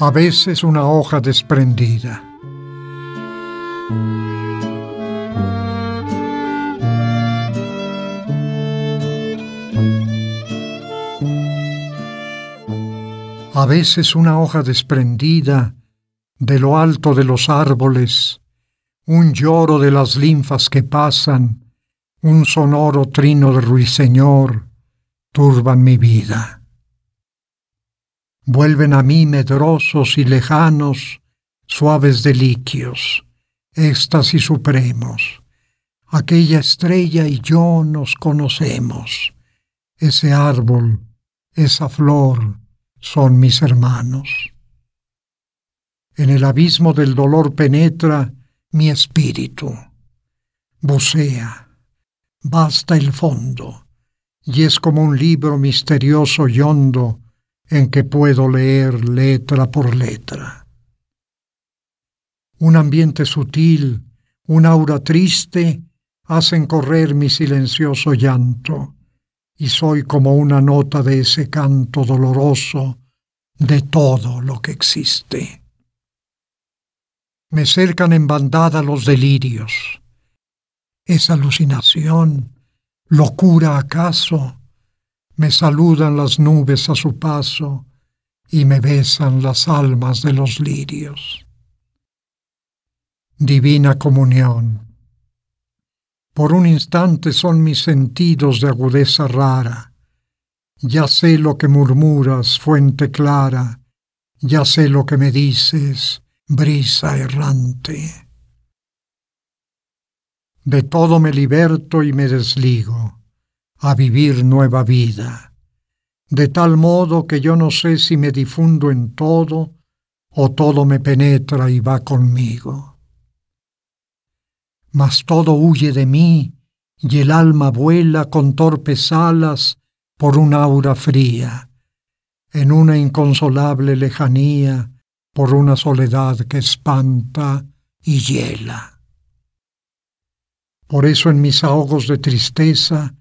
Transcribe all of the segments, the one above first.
A veces una hoja desprendida. A veces una hoja desprendida de lo alto de los árboles, un lloro de las linfas que pasan, un sonoro trino de ruiseñor, turban mi vida. Vuelven a mí medrosos y lejanos, suaves deliquios, éxtasis supremos. Aquella estrella y yo nos conocemos. Ese árbol, esa flor, son mis hermanos. En el abismo del dolor penetra mi espíritu. Basta el fondo, y es como un libro misterioso y hondo en que puedo leer letra por letra. Un ambiente sutil, un aura triste, hacen correr mi silencioso llanto, y soy como una nota de ese canto doloroso de todo lo que existe. Me cercan en bandada los delirios. ¿Es alucinación? ¿Locura acaso? Me saludan las nubes a su paso y me besan las almas de los lirios. Divina comunión. Por un instante son mis sentidos de agudeza rara. Ya sé lo que murmuras, fuente clara, ya sé lo que me dices, brisa errante. De todo me liberto y me desligo, a vivir nueva vida, de tal modo que yo no sé si me difundo en todo o todo me penetra y va conmigo. Mas todo huye de mí y el alma vuela con torpes alas por un aura fría, en una inconsolable lejanía por una soledad que espanta y hiela. Por eso en mis ahogos de tristeza,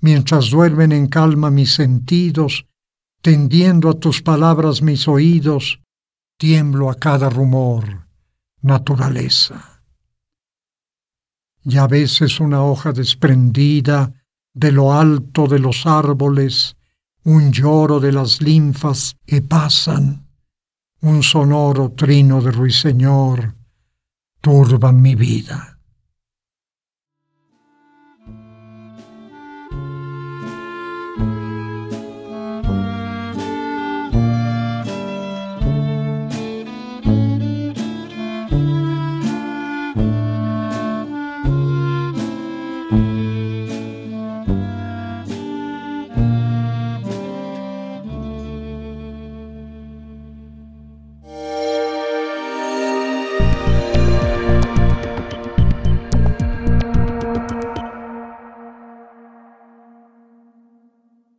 mientras duermen en calma mis sentidos, tendiendo a tus palabras mis oídos, tiemblo a cada rumor, naturaleza. Y a veces una hoja desprendida de lo alto de los árboles, un lloro de las linfas que pasan, un sonoro trino de ruiseñor turban mi vida.